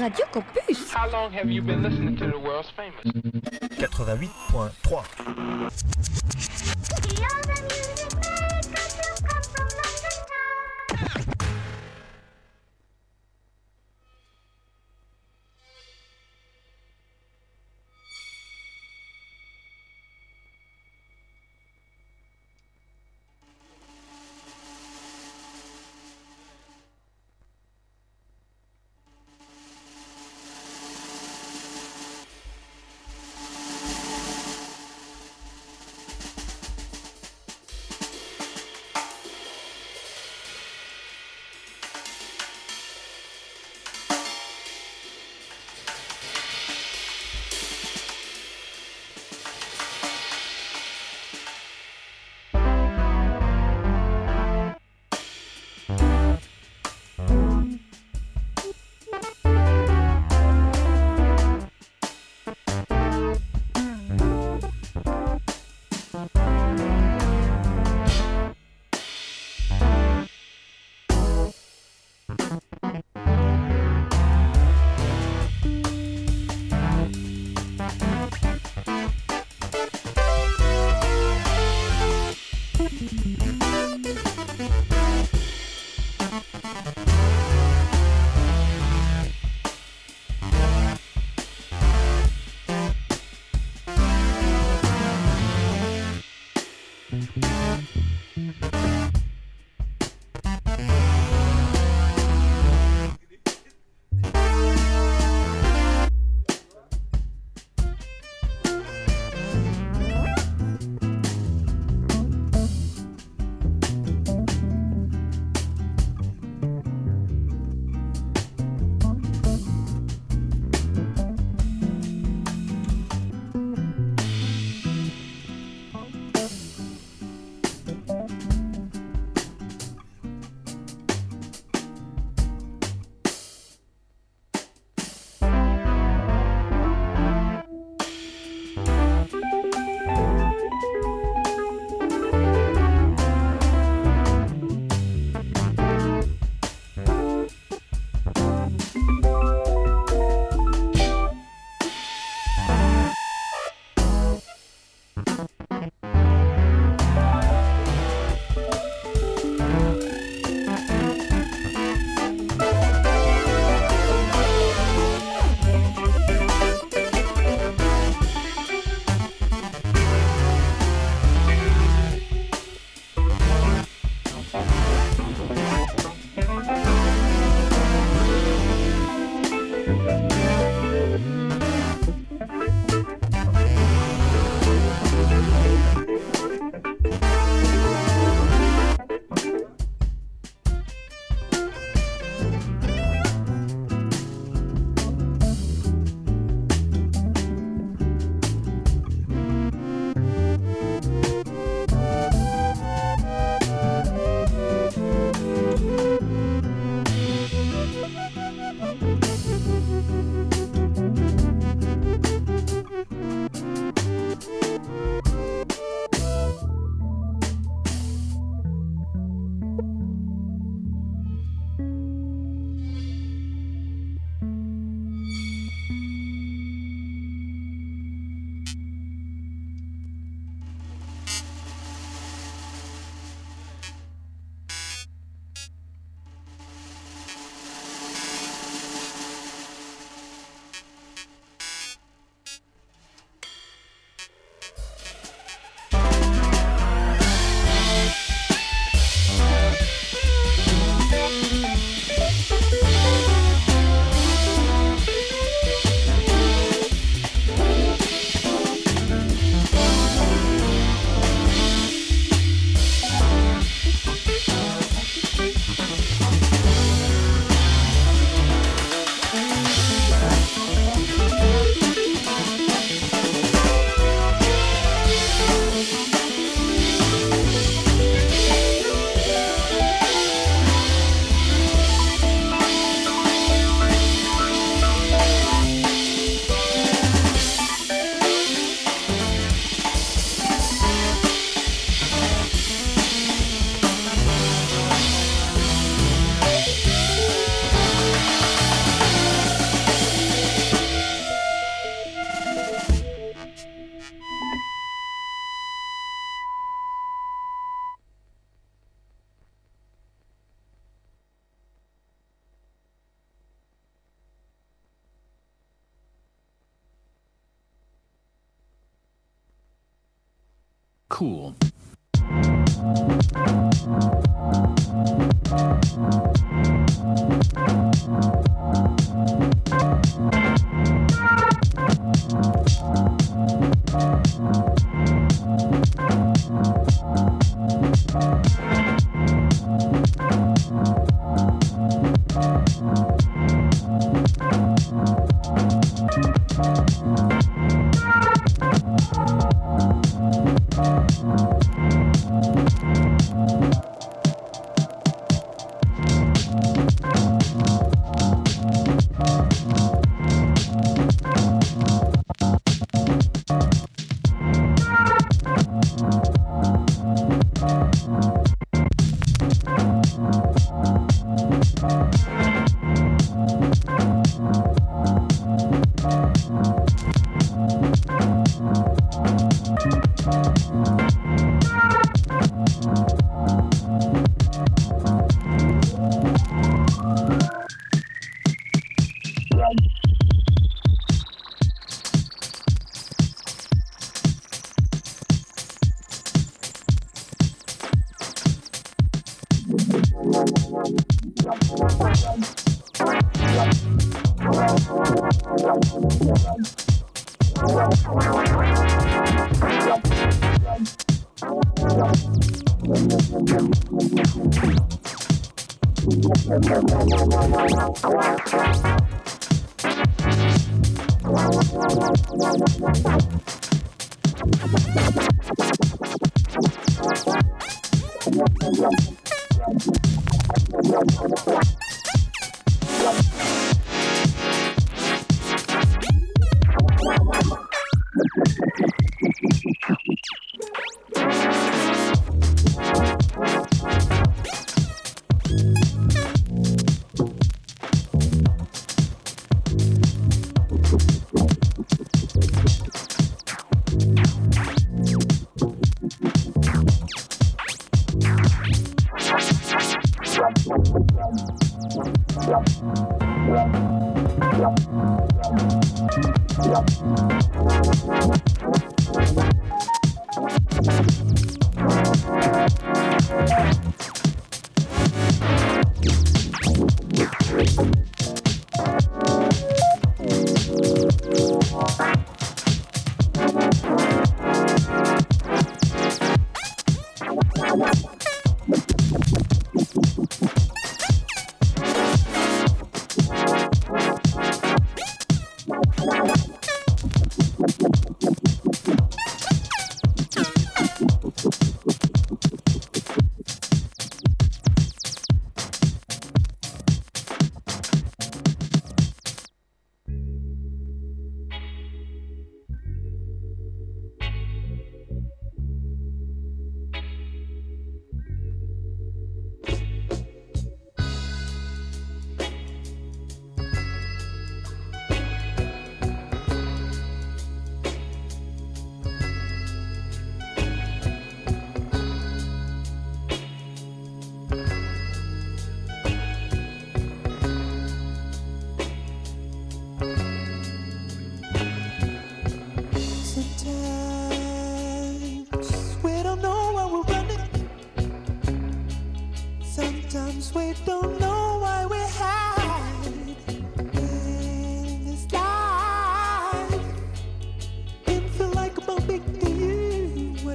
Radio Campus. How long have you been listening to the world's famous? 88.3.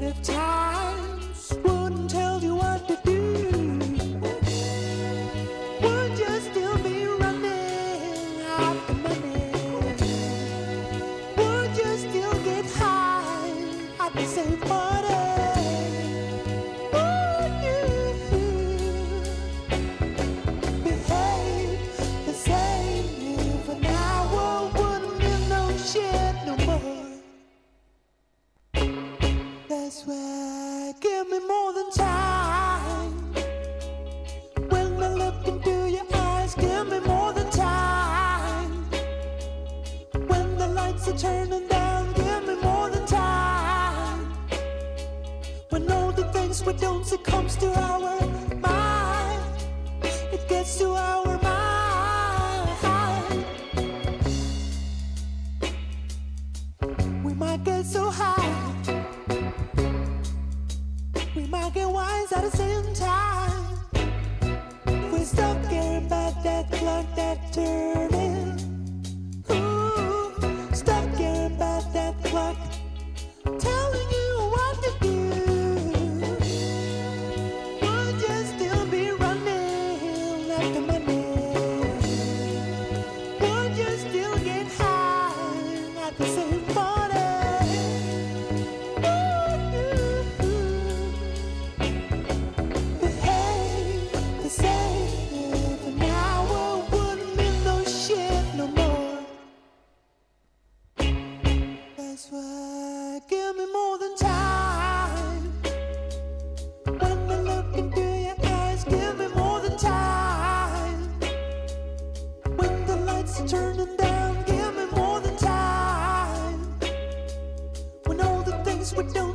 of time.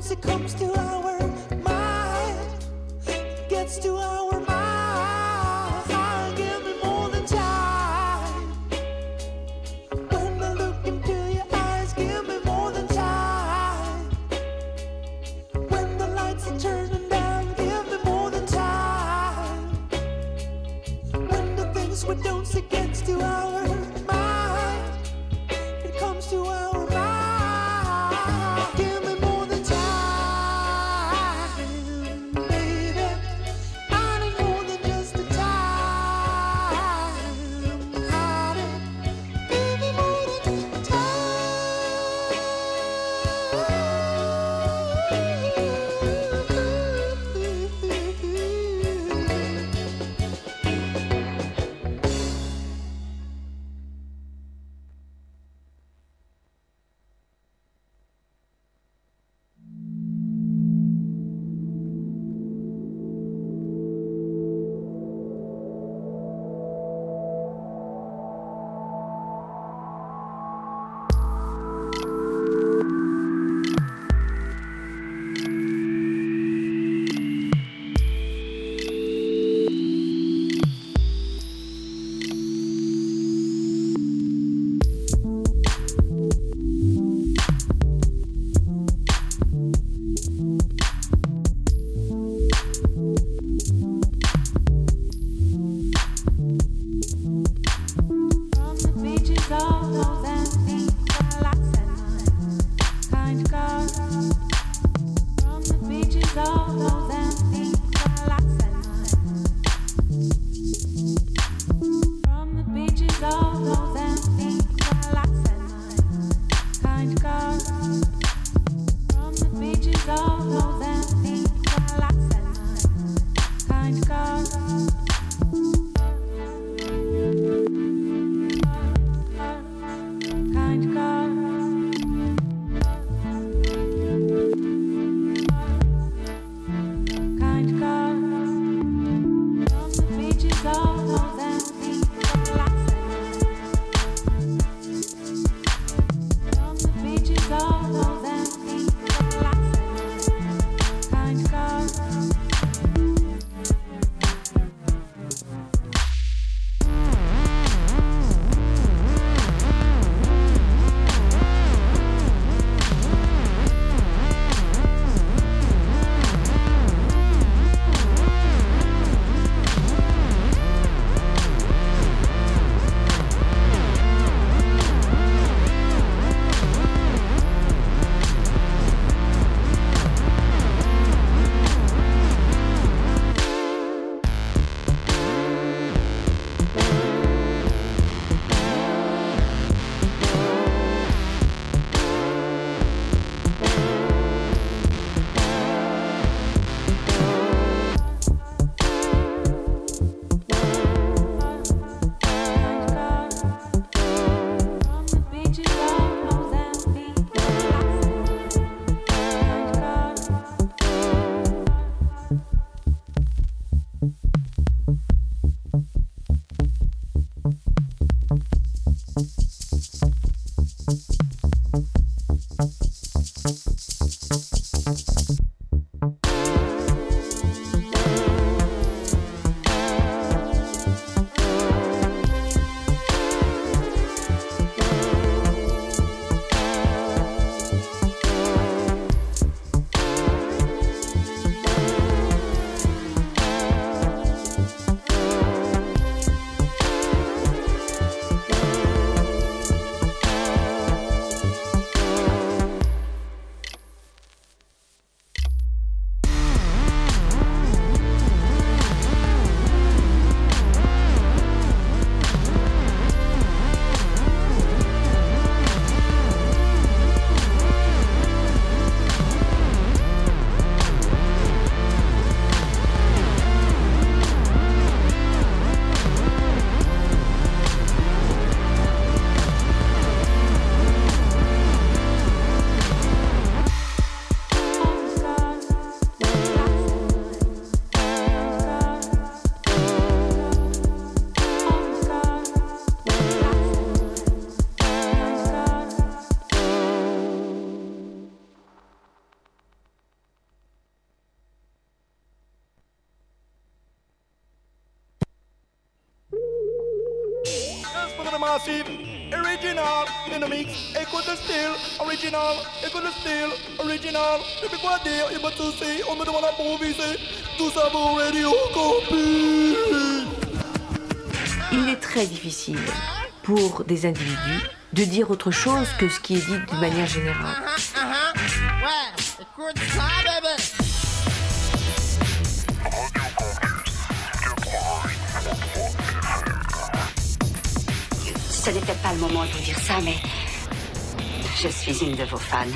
See comes to our mix. Écoute le style, original. Écoute le style, original. Depuis quoi dire, il m'a touché, on me demande à improviser. Tout ça pour Radio Campus. Il est très difficile pour des individus de dire autre chose que ce qui est dit d'une manière générale. Ouais, écoute ça, bébé. Ce n'était pas le moment de vous dire ça, mais je suis une de vos fans.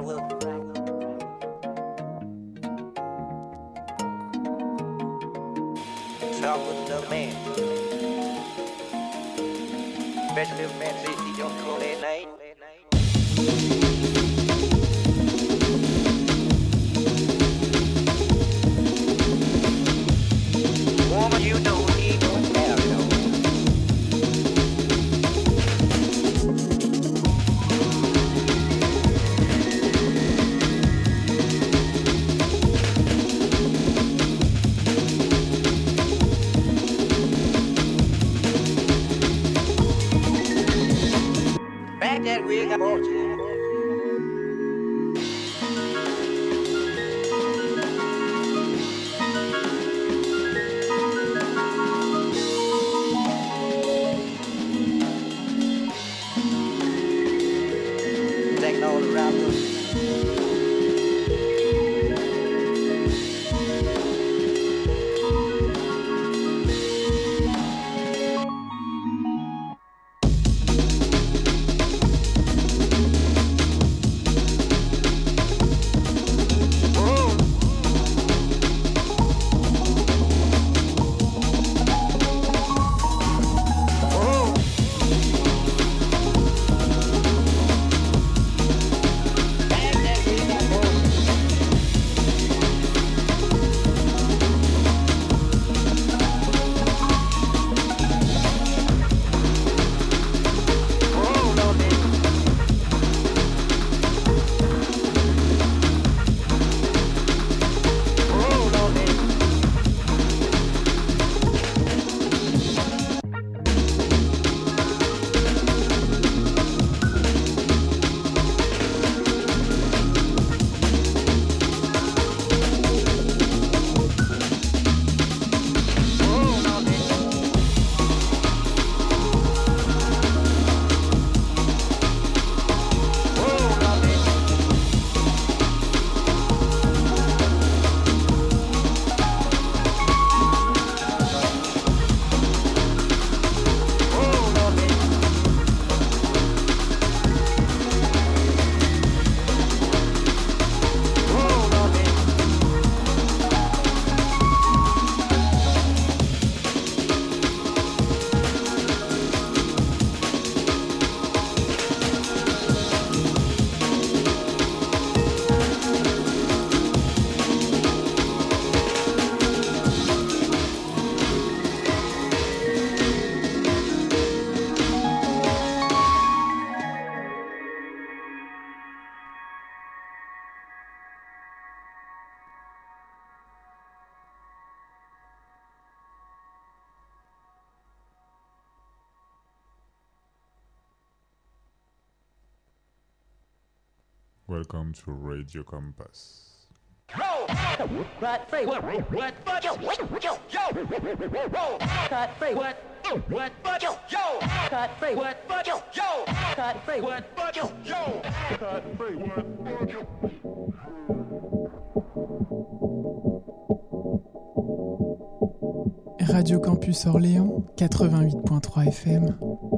will. Welcome to Radio Compass. Radio Campus Orléans 88.3 FM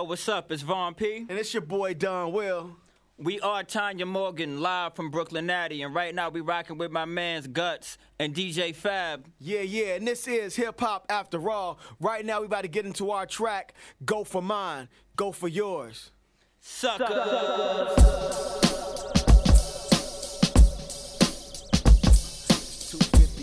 Yo, what's up? It's Von Pea. And it's your boy Donwill. We are Tanya Morgan, live from Brooklynati, and right now we rocking with my man's Guts and DJ Fab. Yeah, yeah, and this is hip hop after all. Right now we about to get into our track. Go for mine, go for yours. Sucker.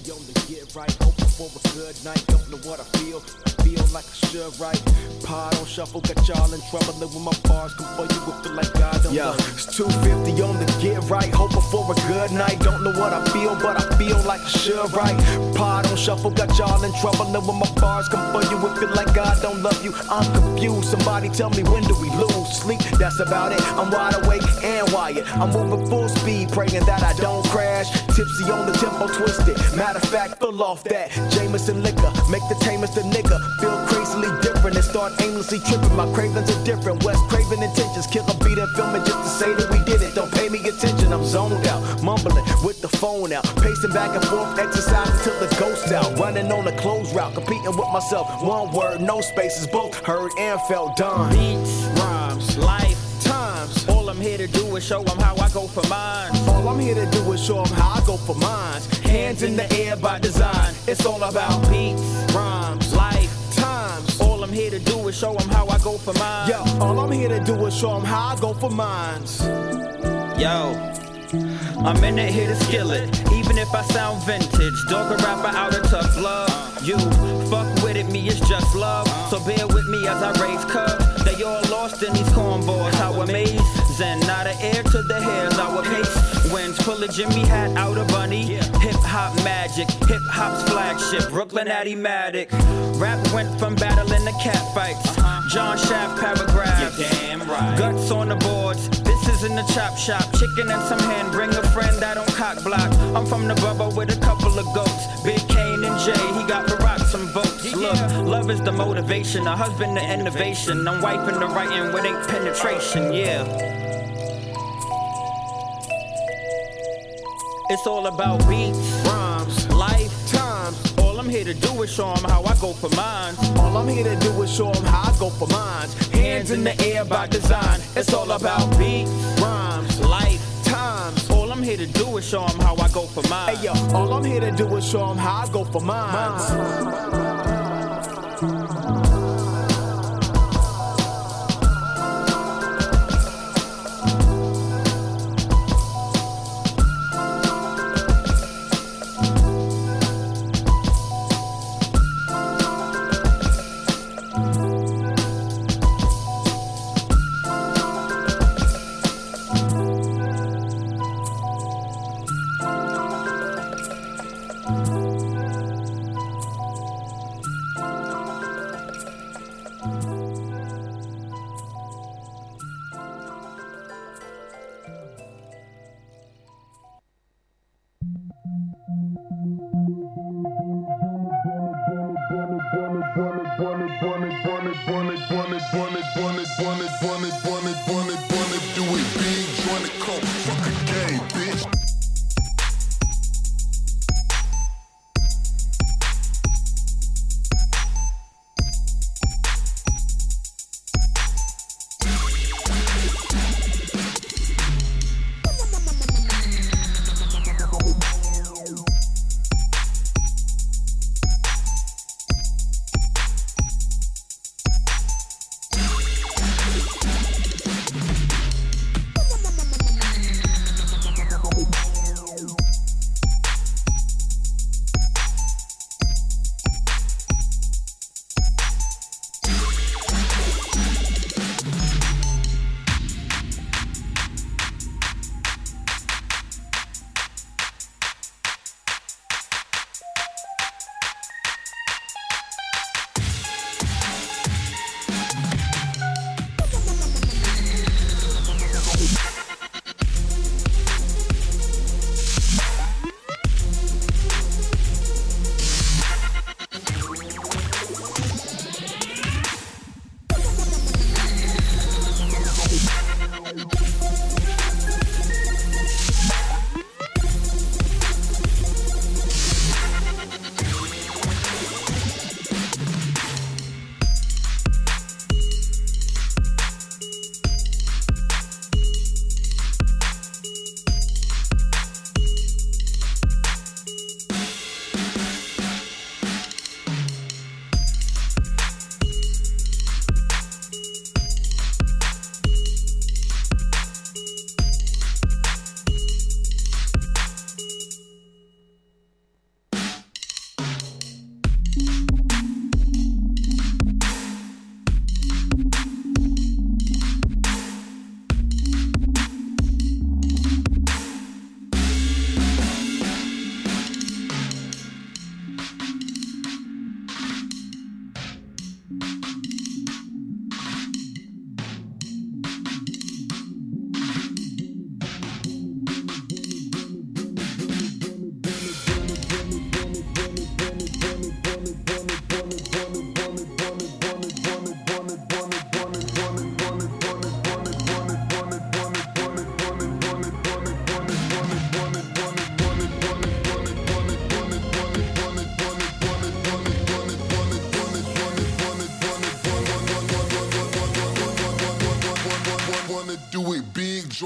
on right, hoping for a good night. Don't know what I feel, I feel like I should right. Pod on shuffle, got y'all in trouble. Live with my bars, come for you with it like God don't Yeah, love you. it's 250 on the get right, hoping for a good night. Don't know what I feel, but I feel like I should right. Pod on shuffle, got y'all in trouble. Live with my bars, come for you with it like God don't love you. I'm confused. Somebody tell me when do we lose sleep? That's about it. I'm wide awake and wired. I'm moving full speed, praying that I don't crash. Tipsy on the tempo, twisted. Matter of fact, full off that Jameson liquor. Make the tamest the nigga feel crazily different and start aimlessly tripping. My cravings are different. West craving intentions. Kill a beat and film it just to say that we did it. Don't pay me attention. I'm zoned out, mumbling with the phone out, pacing back and forth, exercise until the ghost out. Running on a closed route, competing with myself. One word, no spaces. Both heard and felt done. Beats, rhymes, life, I'm here to do is show them how I go for mine. All I'm here to do is show 'em how I go for mine. Hands in the air by design. It's all about beats, rhymes, life, times. All I'm here to do is show them how I go for mine. Yo, all I'm here to do is show 'em how I go for mines. Yo. I'm in it here to skill it, even if I sound vintage. Dog a rapper out of tough love. You fuck with it, me it's just love. So bear with me as I raise cubs. They all lost in these cornballs. How amazing, not an heir to the hairs. Our pace wins. Pull a Jimmy hat out of bunny. Hip hop magic, hip hop's flagship. Brooklyn Addimatic. Rap went from battling to cat fights. John Shaft paragraphs. damn right. Guts on the boards. This is in the chop shop. Chicken and some hand. Bring a friend I don't cock block. I'm from the bubble with a couple of goats. Big Look, love is the motivation. A husband the innovation. I'm wiping the writing with ain't penetration. Yeah. It's all about beats, rhymes, life, times. All I'm here to do is show show 'em how I go for mine. All I'm here to do is show show 'em how I go for mines. Hands in the air by design. It's all about beats, rhymes, life, times. All I'm here to do is show show 'em how I go for mine. Hey yo, all I'm here to do is show 'em how I go for mines.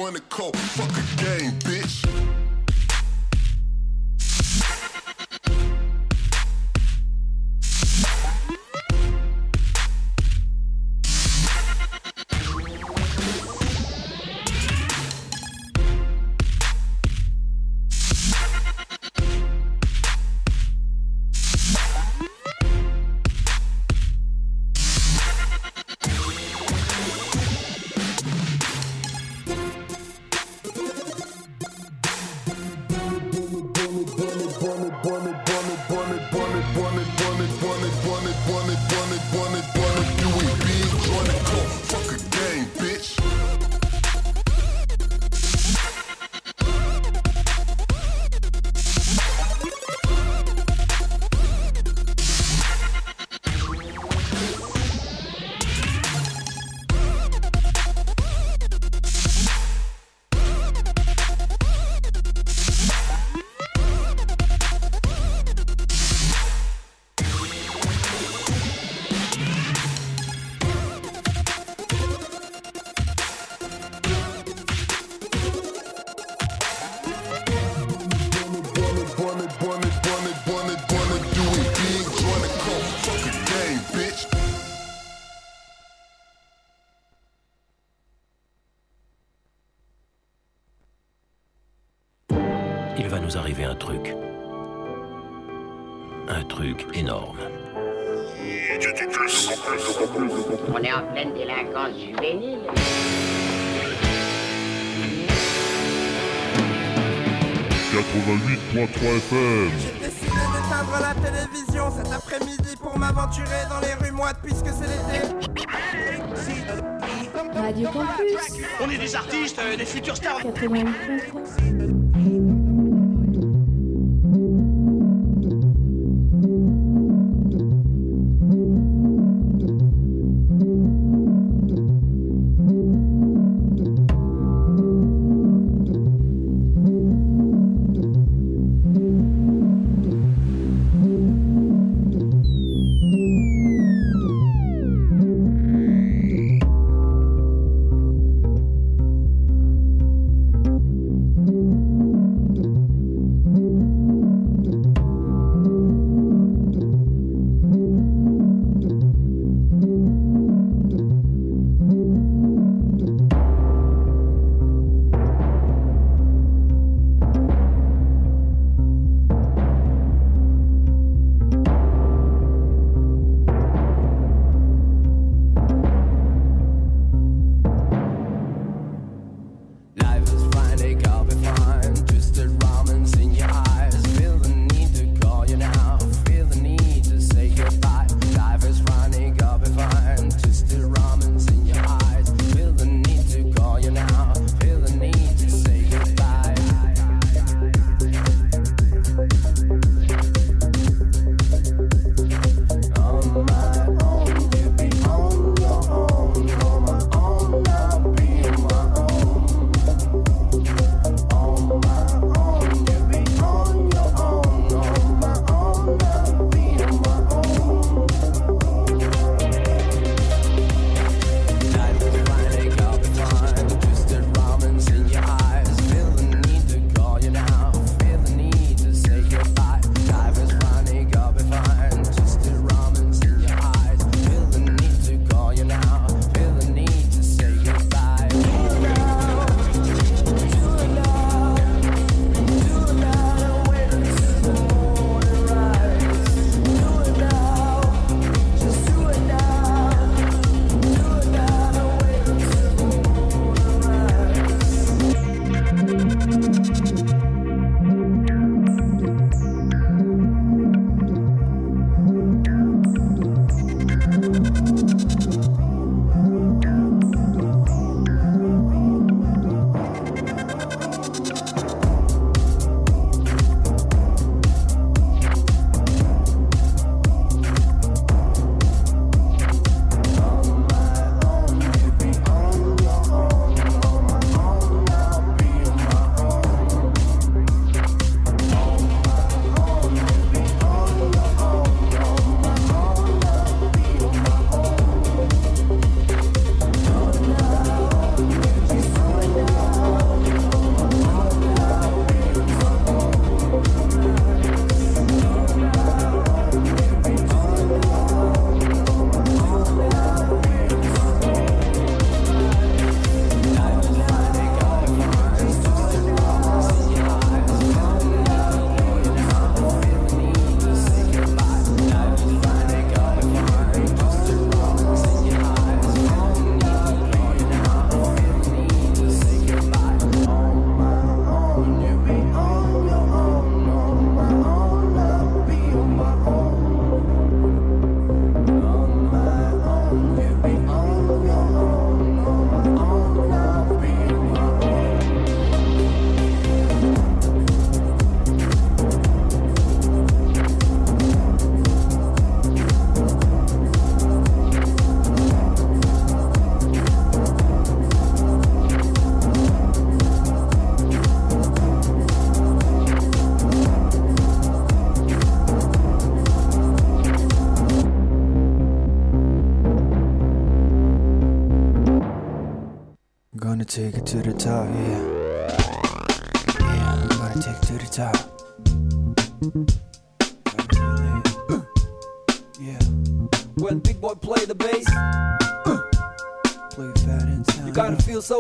Join the cult. Fuck a game, bitch. On est en pleine délinquance juvénile. 88.3 FM. J'ai décidé d'éteindre la télévision cet après-midi pour m'aventurer dans les rues moites puisque c'est l'été. Radio Campus. On est des artistes, euh, des futurs stars. 88.3.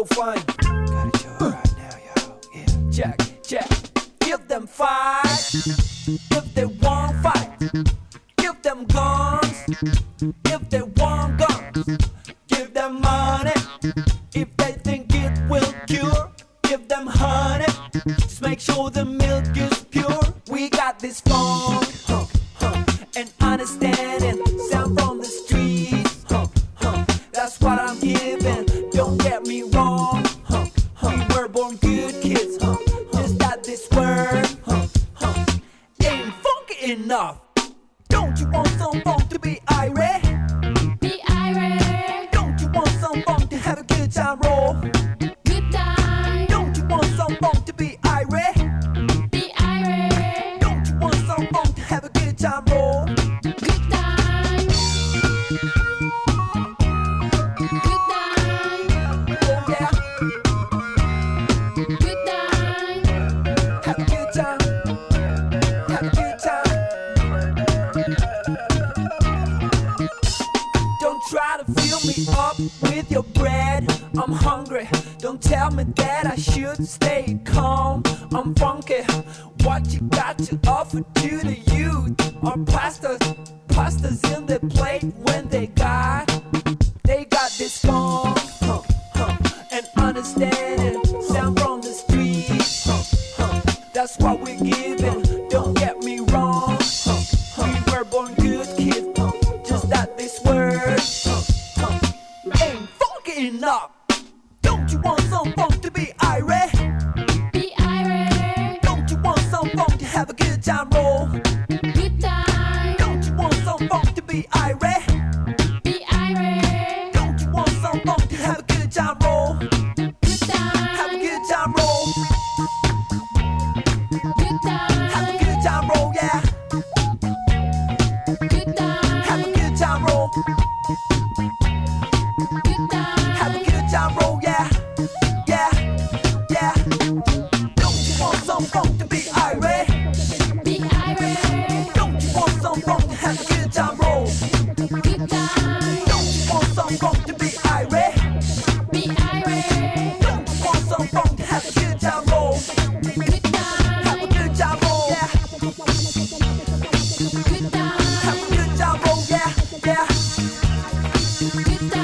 fine. Don't tell me that I should stay calm. I'm funky. What you got to offer to the youth? Our pastors, pastors in the It's